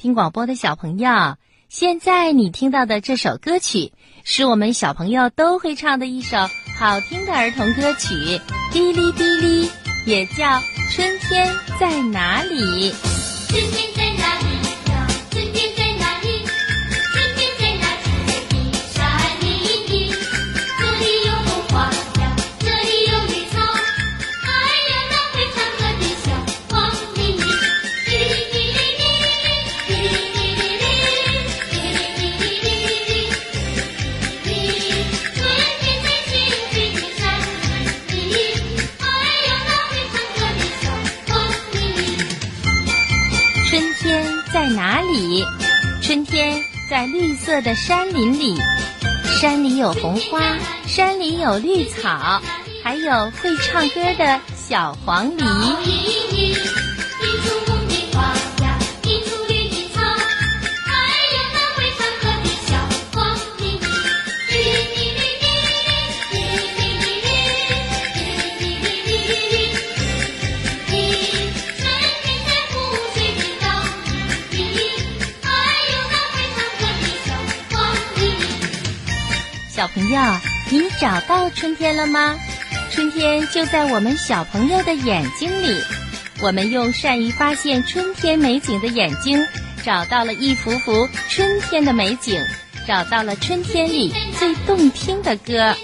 听广播的小朋友，现在你听到的这首歌曲，是我们小朋友都会唱的一首好听的儿童歌曲《嘀哩嘀哩》，也叫《春天在哪里》。里？春天在绿色的山林里，山里有红花，山里有绿草，还有会唱歌的小黄鹂。小朋友，你找到春天了吗？春天就在我们小朋友的眼睛里。我们用善于发现春天美景的眼睛，找到了一幅幅春天的美景，找到了春天里最动听的歌。